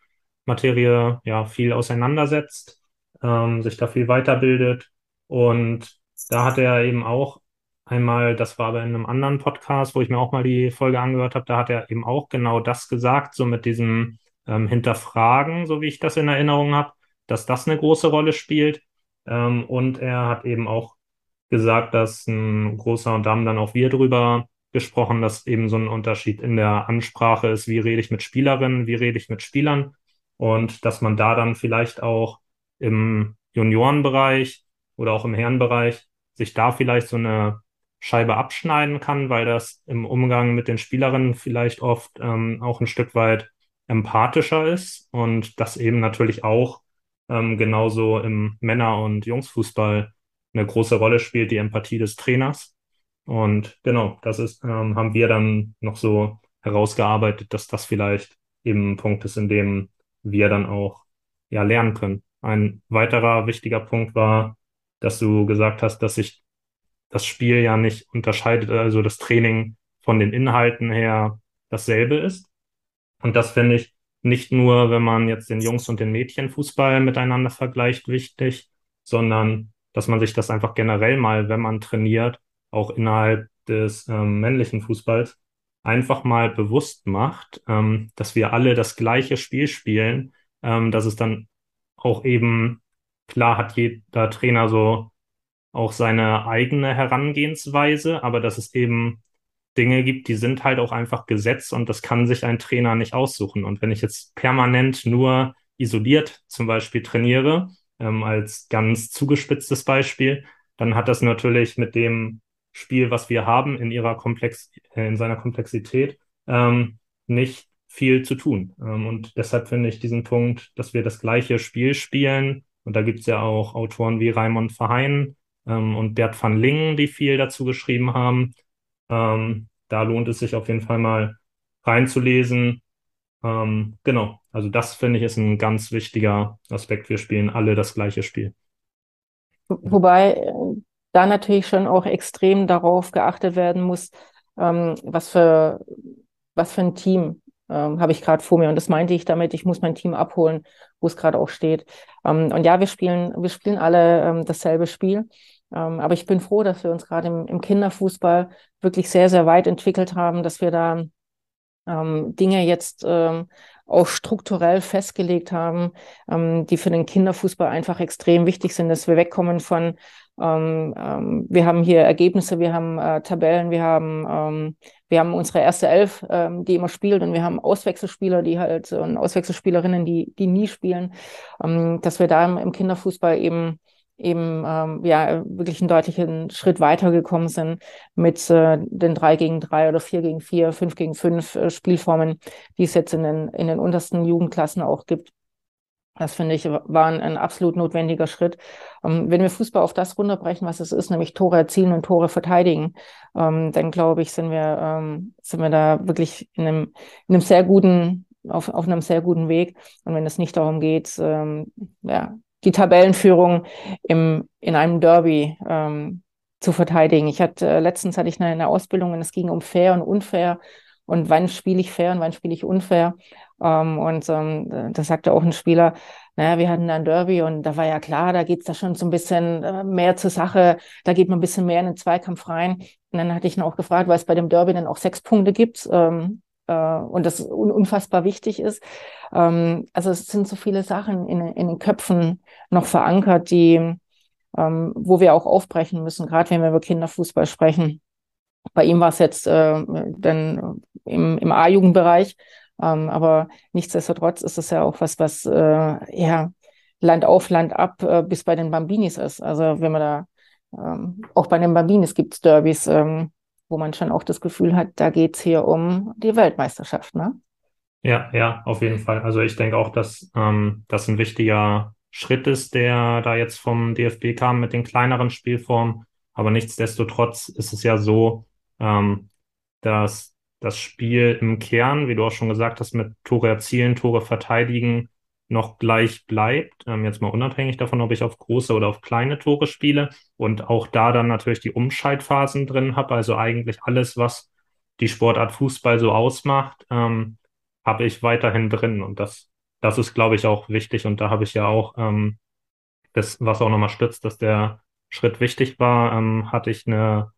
Materie ja viel auseinandersetzt ähm, sich da viel weiterbildet. Und da hat er eben auch einmal, das war aber in einem anderen Podcast, wo ich mir auch mal die Folge angehört habe, da hat er eben auch genau das gesagt, so mit diesem ähm, Hinterfragen, so wie ich das in Erinnerung habe, dass das eine große Rolle spielt. Ähm, und er hat eben auch gesagt, dass ein großer, und da haben dann auch wir drüber gesprochen, dass eben so ein Unterschied in der Ansprache ist, wie rede ich mit Spielerinnen, wie rede ich mit Spielern und dass man da dann vielleicht auch im Juniorenbereich oder auch im Herrenbereich sich da vielleicht so eine Scheibe abschneiden kann, weil das im Umgang mit den Spielerinnen vielleicht oft ähm, auch ein Stück weit empathischer ist und das eben natürlich auch ähm, genauso im Männer- und Jungsfußball eine große Rolle spielt, die Empathie des Trainers. Und genau, das ist, ähm, haben wir dann noch so herausgearbeitet, dass das vielleicht eben ein Punkt ist, in dem wir dann auch ja lernen können. Ein weiterer wichtiger Punkt war, dass du gesagt hast, dass sich das Spiel ja nicht unterscheidet, also das Training von den Inhalten her dasselbe ist. Und das finde ich nicht nur, wenn man jetzt den Jungs- und den Mädchenfußball miteinander vergleicht, wichtig, sondern dass man sich das einfach generell mal, wenn man trainiert, auch innerhalb des ähm, männlichen Fußballs, einfach mal bewusst macht, ähm, dass wir alle das gleiche Spiel spielen, ähm, dass es dann auch eben, klar hat jeder Trainer so auch seine eigene Herangehensweise, aber dass es eben Dinge gibt, die sind halt auch einfach Gesetz und das kann sich ein Trainer nicht aussuchen. Und wenn ich jetzt permanent nur isoliert zum Beispiel trainiere, ähm, als ganz zugespitztes Beispiel, dann hat das natürlich mit dem Spiel, was wir haben, in ihrer Komplex, äh, in seiner Komplexität, ähm, nicht viel zu tun. Ähm, und deshalb finde ich diesen Punkt, dass wir das gleiche Spiel spielen. Und da gibt es ja auch Autoren wie Raimund Verheyen ähm, und Bert van Lingen, die viel dazu geschrieben haben. Ähm, da lohnt es sich auf jeden Fall mal reinzulesen. Ähm, genau, also das finde ich ist ein ganz wichtiger Aspekt. Wir spielen alle das gleiche Spiel. Wobei da natürlich schon auch extrem darauf geachtet werden muss, ähm, was für was für ein Team ähm, habe ich gerade vor mir. Und das meinte ich damit, ich muss mein Team abholen, wo es gerade auch steht. Ähm, und ja, wir spielen, wir spielen alle ähm, dasselbe Spiel. Ähm, aber ich bin froh, dass wir uns gerade im, im, Kinderfußball wirklich sehr, sehr weit entwickelt haben, dass wir da ähm, Dinge jetzt ähm, auch strukturell festgelegt haben, ähm, die für den Kinderfußball einfach extrem wichtig sind, dass wir wegkommen von, ähm, ähm, wir haben hier Ergebnisse, wir haben äh, Tabellen, wir haben, ähm, wir haben unsere erste Elf, ähm, die immer spielt und wir haben Auswechselspieler, die halt und Auswechselspielerinnen, die, die nie spielen, ähm, dass wir da im, im Kinderfußball eben eben ähm, ja wirklich einen deutlichen Schritt weitergekommen sind mit äh, den drei gegen drei oder vier gegen vier, fünf gegen fünf äh, Spielformen, die es jetzt in den, in den untersten Jugendklassen auch gibt. Das finde ich war ein, ein absolut notwendiger Schritt. Ähm, wenn wir Fußball auf das runterbrechen, was es ist, nämlich Tore erzielen und Tore verteidigen, ähm, dann glaube ich, sind wir, ähm, sind wir da wirklich in einem, in einem sehr guten, auf, auf einem sehr guten Weg. Und wenn es nicht darum geht, ähm, ja, die Tabellenführung im, in einem Derby ähm, zu verteidigen. Ich hatte äh, letztens hatte ich eine, eine Ausbildung und es ging um fair und unfair und wann spiele ich fair und wann spiele ich unfair. Ähm, und ähm, da sagte auch ein Spieler, naja, wir hatten da ein Derby und da war ja klar, da geht's da schon so ein bisschen äh, mehr zur Sache, da geht man ein bisschen mehr in den Zweikampf rein. Und dann hatte ich ihn auch gefragt, weil es bei dem Derby dann auch sechs Punkte gibt. Ähm, äh, und das unfassbar wichtig ist. Ähm, also es sind so viele Sachen in, in den Köpfen noch verankert, die, ähm, wo wir auch aufbrechen müssen, gerade wenn wir über Kinderfußball sprechen. Bei ihm war es jetzt äh, dann im, im A-Jugendbereich, ähm, aber nichtsdestotrotz ist es ja auch was, was äh, ja Land auf, Land ab äh, bis bei den Bambinis ist. Also wenn man da ähm, auch bei den Bambinis gibt es Derbys, ähm, wo man schon auch das Gefühl hat, da geht es hier um die Weltmeisterschaft, ne? Ja, ja, auf jeden Fall. Also ich denke auch, dass ähm, das ein wichtiger Schritt ist, der da jetzt vom DFB kam mit den kleineren Spielformen. Aber nichtsdestotrotz ist es ja so, ähm, dass das Spiel im Kern, wie du auch schon gesagt hast, mit Tore erzielen, Tore verteidigen, noch gleich bleibt. Ähm, jetzt mal unabhängig davon, ob ich auf große oder auf kleine Tore spiele und auch da dann natürlich die Umschaltphasen drin habe. Also eigentlich alles, was die Sportart Fußball so ausmacht, ähm, habe ich weiterhin drin. Und das, das ist, glaube ich, auch wichtig. Und da habe ich ja auch ähm, das, was auch nochmal stützt, dass der Schritt wichtig war, ähm, hatte ich eine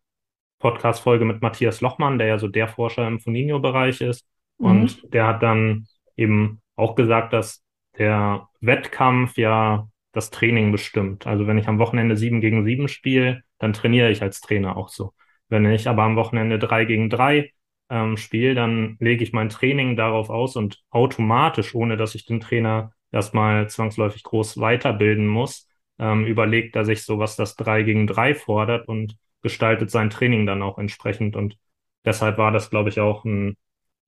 Podcast-Folge mit Matthias Lochmann, der ja so der Forscher im Foninho-Bereich ist. Mhm. Und der hat dann eben auch gesagt, dass der Wettkampf ja das Training bestimmt. Also wenn ich am Wochenende sieben gegen sieben spiele, dann trainiere ich als Trainer auch so. Wenn ich aber am Wochenende drei gegen drei ähm, spiele, dann lege ich mein Training darauf aus und automatisch, ohne dass ich den Trainer erstmal zwangsläufig groß weiterbilden muss, ähm, überlegt er sich so, was das drei gegen drei fordert und gestaltet sein Training dann auch entsprechend. Und deshalb war das, glaube ich, auch ein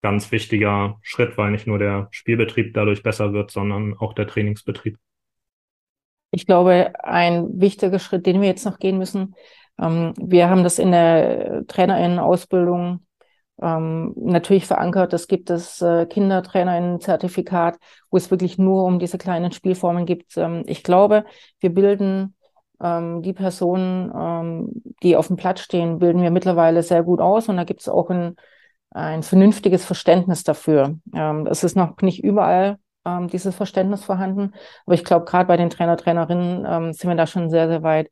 ganz wichtiger Schritt, weil nicht nur der Spielbetrieb dadurch besser wird, sondern auch der Trainingsbetrieb. Ich glaube, ein wichtiger Schritt, den wir jetzt noch gehen müssen, ähm, wir haben das in der Trainerinnenausbildung ähm, natürlich verankert. Es gibt das äh, Kindertrainerinnen-Zertifikat, wo es wirklich nur um diese kleinen Spielformen gibt. Ähm, ich glaube, wir bilden ähm, die Personen, ähm, die auf dem Platz stehen, bilden wir mittlerweile sehr gut aus. Und da gibt es auch ein ein vernünftiges Verständnis dafür. Ähm, es ist noch nicht überall ähm, dieses Verständnis vorhanden, aber ich glaube, gerade bei den Trainer, Trainerinnen ähm, sind wir da schon sehr, sehr weit.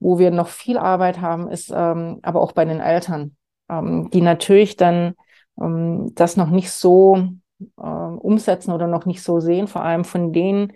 Wo wir noch viel Arbeit haben, ist ähm, aber auch bei den Eltern, ähm, die natürlich dann ähm, das noch nicht so äh, umsetzen oder noch nicht so sehen, vor allem von den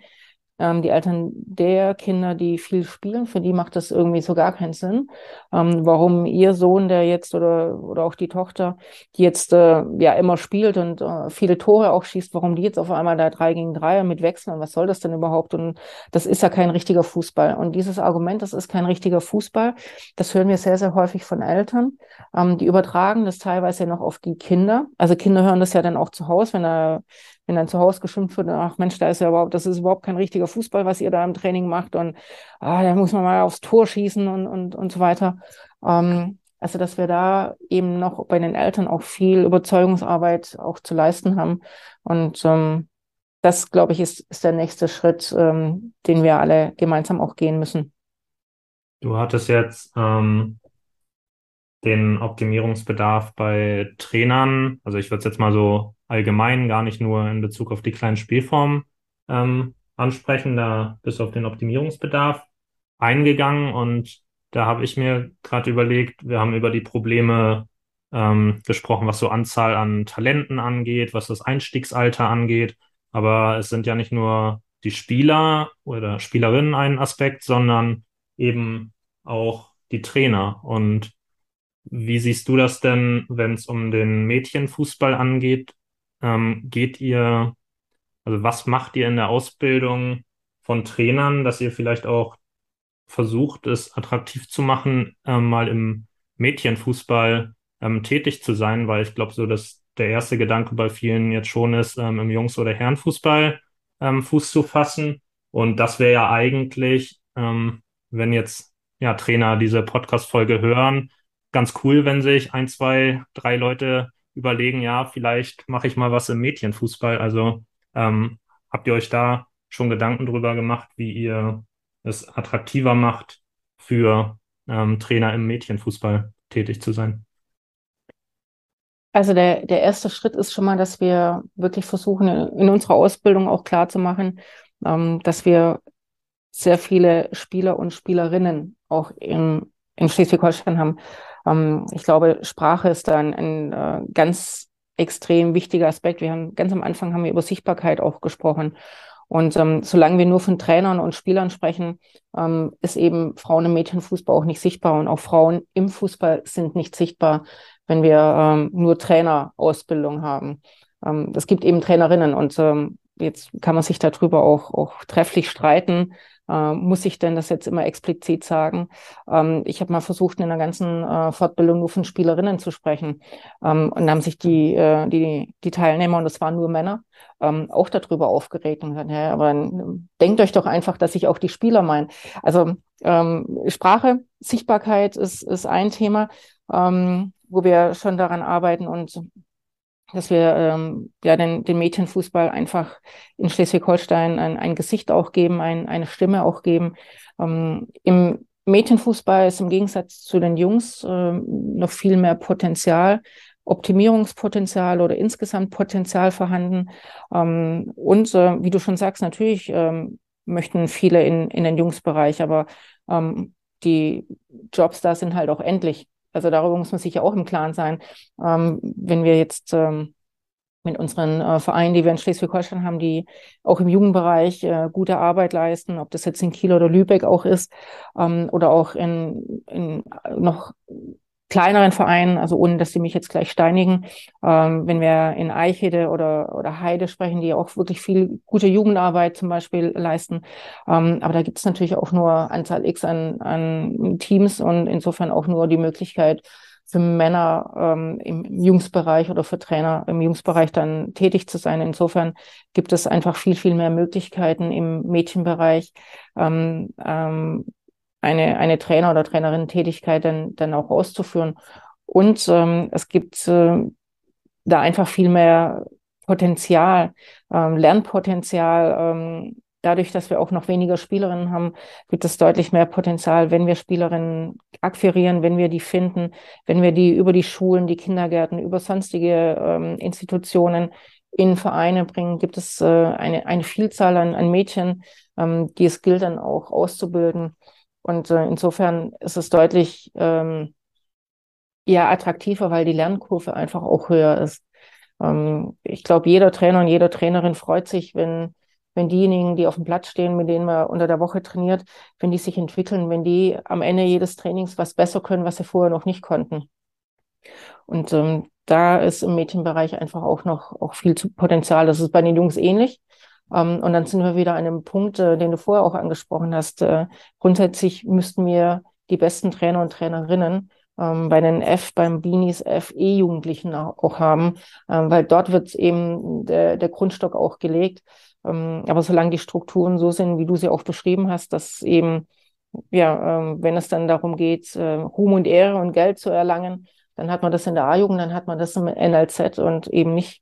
ähm, die Eltern der Kinder, die viel spielen, für die macht das irgendwie so gar keinen Sinn. Ähm, warum ihr Sohn, der jetzt oder, oder auch die Tochter, die jetzt äh, ja immer spielt und äh, viele Tore auch schießt, warum die jetzt auf einmal da drei gegen drei mit wechseln und was soll das denn überhaupt? Und das ist ja kein richtiger Fußball. Und dieses Argument, das ist kein richtiger Fußball, das hören wir sehr, sehr häufig von Eltern. Ähm, die übertragen das teilweise noch auf die Kinder. Also Kinder hören das ja dann auch zu Hause, wenn er wenn dann zu Hause geschimpft wird, ach Mensch, da ist ja überhaupt, das ist überhaupt kein richtiger Fußball, was ihr da im Training macht und ah, da muss man mal aufs Tor schießen und, und, und so weiter. Ähm, also, dass wir da eben noch bei den Eltern auch viel Überzeugungsarbeit auch zu leisten haben. Und ähm, das, glaube ich, ist, ist der nächste Schritt, ähm, den wir alle gemeinsam auch gehen müssen. Du hattest jetzt ähm, den Optimierungsbedarf bei Trainern, also ich würde es jetzt mal so allgemein, gar nicht nur in Bezug auf die kleinen Spielformen ähm, ansprechen, da bis auf den Optimierungsbedarf eingegangen. Und da habe ich mir gerade überlegt, wir haben über die Probleme ähm, gesprochen, was so Anzahl an Talenten angeht, was das Einstiegsalter angeht, aber es sind ja nicht nur die Spieler oder Spielerinnen ein Aspekt, sondern eben auch die Trainer. Und wie siehst du das denn, wenn es um den Mädchenfußball angeht? Ähm, geht ihr, also was macht ihr in der Ausbildung von Trainern, dass ihr vielleicht auch versucht, es attraktiv zu machen, ähm, mal im Mädchenfußball ähm, tätig zu sein? Weil ich glaube, so dass der erste Gedanke bei vielen jetzt schon ist, ähm, im Jungs- oder Herrenfußball ähm, Fuß zu fassen. Und das wäre ja eigentlich, ähm, wenn jetzt ja Trainer diese Podcast-Folge hören, ganz cool, wenn sich ein, zwei, drei Leute überlegen, ja, vielleicht mache ich mal was im Mädchenfußball. Also ähm, habt ihr euch da schon Gedanken drüber gemacht, wie ihr es attraktiver macht, für ähm, Trainer im Mädchenfußball tätig zu sein? Also der, der erste Schritt ist schon mal, dass wir wirklich versuchen, in unserer Ausbildung auch klar zu machen, ähm, dass wir sehr viele Spieler und Spielerinnen auch im, in Schleswig-Holstein haben. Ähm, ich glaube, Sprache ist da ein, ein äh, ganz extrem wichtiger Aspekt. Wir haben ganz am Anfang haben wir über Sichtbarkeit auch gesprochen. Und ähm, solange wir nur von Trainern und Spielern sprechen, ähm, ist eben Frauen im Mädchenfußball auch nicht sichtbar. Und auch Frauen im Fußball sind nicht sichtbar, wenn wir ähm, nur Trainerausbildung haben. Ähm, es gibt eben Trainerinnen und ähm, jetzt kann man sich darüber auch, auch trefflich streiten. Äh, muss ich denn das jetzt immer explizit sagen? Ähm, ich habe mal versucht, in einer ganzen äh, Fortbildung nur von Spielerinnen zu sprechen. Ähm, und da haben sich die, äh, die, die Teilnehmer, und das waren nur Männer, ähm, auch darüber aufgeregt und gesagt, ja, aber denkt euch doch einfach, dass ich auch die Spieler meine. Also ähm, Sprache, Sichtbarkeit ist, ist ein Thema, ähm, wo wir schon daran arbeiten und dass wir ähm, ja den, den Mädchenfußball einfach in Schleswig-Holstein ein, ein Gesicht auch geben, ein, eine Stimme auch geben. Ähm, Im Mädchenfußball ist im Gegensatz zu den Jungs ähm, noch viel mehr Potenzial, Optimierungspotenzial oder insgesamt Potenzial vorhanden. Ähm, und äh, wie du schon sagst, natürlich ähm, möchten viele in, in den Jungsbereich, aber ähm, die Jobs da sind halt auch endlich. Also darüber muss man sich ja auch im Klaren sein. Ähm, wenn wir jetzt ähm, mit unseren äh, Vereinen, die wir in Schleswig-Holstein haben, die auch im Jugendbereich äh, gute Arbeit leisten, ob das jetzt in Kiel oder Lübeck auch ist ähm, oder auch in, in noch kleineren Vereinen, also ohne dass sie mich jetzt gleich steinigen, ähm, wenn wir in Eichede oder, oder Heide sprechen, die auch wirklich viel gute Jugendarbeit zum Beispiel leisten. Ähm, aber da gibt es natürlich auch nur Anzahl X an, an Teams und insofern auch nur die Möglichkeit, für Männer ähm, im Jungsbereich oder für Trainer im Jungsbereich dann tätig zu sein. Insofern gibt es einfach viel, viel mehr Möglichkeiten im Mädchenbereich, ähm, ähm, eine, eine Trainer- oder Trainerin-Tätigkeit dann, dann auch auszuführen. Und ähm, es gibt äh, da einfach viel mehr Potenzial, ähm, Lernpotenzial. Ähm, dadurch, dass wir auch noch weniger Spielerinnen haben, gibt es deutlich mehr Potenzial, wenn wir Spielerinnen akquirieren, wenn wir die finden, wenn wir die über die Schulen, die Kindergärten, über sonstige ähm, Institutionen in Vereine bringen, gibt es äh, eine, eine Vielzahl an, an Mädchen, ähm, die es gilt dann auch auszubilden. Und äh, insofern ist es deutlich ähm, eher attraktiver, weil die Lernkurve einfach auch höher ist. Ähm, ich glaube, jeder Trainer und jede Trainerin freut sich, wenn, wenn diejenigen, die auf dem Platz stehen, mit denen man unter der Woche trainiert, wenn die sich entwickeln, wenn die am Ende jedes Trainings was besser können, was sie vorher noch nicht konnten. Und ähm, da ist im Mädchenbereich einfach auch noch auch viel Potenzial. Das ist bei den Jungs ähnlich. Ähm, und dann sind wir wieder an einem Punkt, äh, den du vorher auch angesprochen hast. Äh, grundsätzlich müssten wir die besten Trainer und Trainerinnen ähm, bei den F, beim Beanies FE-Jugendlichen auch haben, ähm, weil dort wird eben der, der Grundstock auch gelegt. Ähm, aber solange die Strukturen so sind, wie du sie auch beschrieben hast, dass eben, ja, ähm, wenn es dann darum geht, äh, Ruhm und Ehre und Geld zu erlangen, dann hat man das in der A-Jugend, dann hat man das im NLZ und eben nicht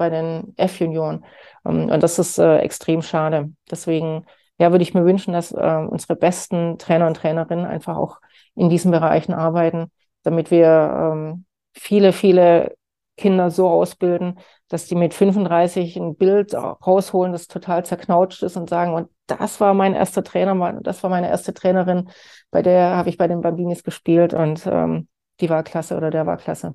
bei den F-Junioren. Ähm, und das ist äh, extrem schade. Deswegen ja, würde ich mir wünschen, dass äh, unsere besten Trainer und Trainerinnen einfach auch in diesen Bereichen arbeiten, damit wir ähm, viele, viele Kinder so ausbilden, dass die mit 35 ein Bild rausholen, das total zerknautscht ist und sagen, und das war mein erster Trainer, das war meine erste Trainerin, bei der habe ich bei den Bambinis gespielt und ähm, die war klasse oder der war klasse.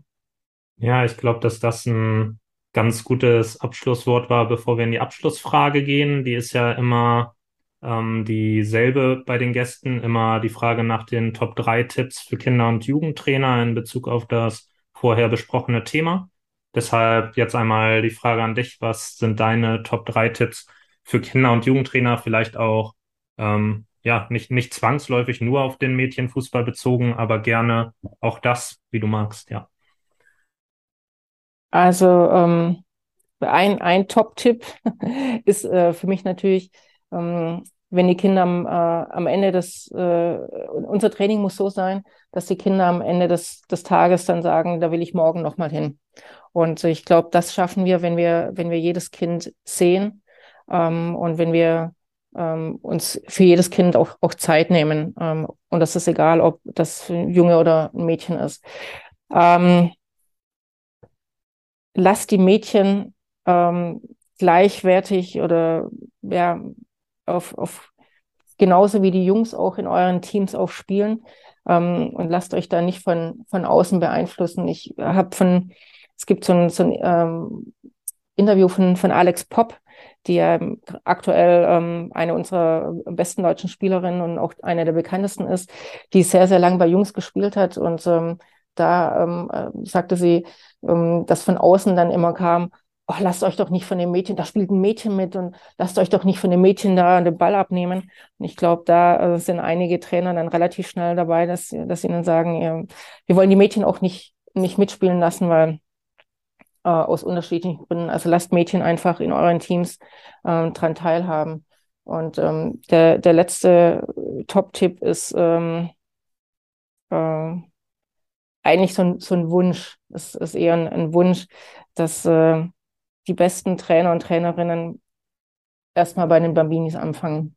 Ja, ich glaube, dass das ein ganz gutes Abschlusswort war, bevor wir in die Abschlussfrage gehen. Die ist ja immer ähm, dieselbe bei den Gästen, immer die Frage nach den Top 3 Tipps für Kinder- und Jugendtrainer in Bezug auf das vorher besprochene Thema. Deshalb jetzt einmal die Frage an dich, was sind deine Top 3 Tipps für Kinder- und Jugendtrainer, vielleicht auch ähm, ja, nicht, nicht zwangsläufig nur auf den Mädchenfußball bezogen, aber gerne auch das, wie du magst, ja. Also ähm, ein, ein Top-Tipp ist äh, für mich natürlich, ähm, wenn die Kinder am, äh, am Ende des, äh, unser Training muss so sein, dass die Kinder am Ende des, des Tages dann sagen, da will ich morgen nochmal hin. Und ich glaube, das schaffen wir, wenn wir, wenn wir jedes Kind sehen ähm, und wenn wir ähm, uns für jedes Kind auch, auch Zeit nehmen. Ähm, und das ist egal, ob das ein Junge oder ein Mädchen ist. Ähm, lasst die Mädchen ähm, gleichwertig oder ja, auf, auf genauso wie die Jungs auch in euren Teams auch spielen ähm, und lasst euch da nicht von, von außen beeinflussen. Ich habe von, es gibt so ein, so ein ähm, Interview von, von Alex Popp, die ja aktuell ähm, eine unserer besten deutschen Spielerinnen und auch eine der bekanntesten ist, die sehr, sehr lange bei Jungs gespielt hat. Und ähm, da ähm, äh, sagte sie, ähm, dass von außen dann immer kam, oh, lasst euch doch nicht von dem Mädchen, da spielt ein Mädchen mit und lasst euch doch nicht von dem Mädchen da den Ball abnehmen. Und ich glaube, da äh, sind einige Trainer dann relativ schnell dabei, dass, dass sie dann sagen, ja, wir wollen die Mädchen auch nicht, nicht mitspielen lassen, weil äh, aus unterschiedlichen Gründen, also lasst Mädchen einfach in euren Teams äh, dran teilhaben. Und ähm, der, der letzte Top-Tipp ist ähm, äh, eigentlich so ein, so ein Wunsch. Es ist eher ein, ein Wunsch, dass äh, die besten Trainer und Trainerinnen erstmal bei den Bambinis anfangen.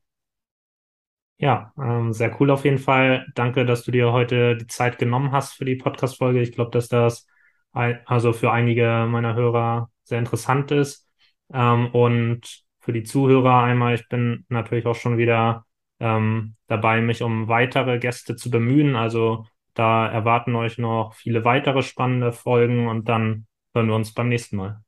Ja, ähm, sehr cool auf jeden Fall. Danke, dass du dir heute die Zeit genommen hast für die Podcast-Folge. Ich glaube, dass das also für einige meiner Hörer sehr interessant ist. Ähm, und für die Zuhörer einmal, ich bin natürlich auch schon wieder ähm, dabei, mich um weitere Gäste zu bemühen. Also da erwarten euch noch viele weitere spannende Folgen und dann hören wir uns beim nächsten Mal.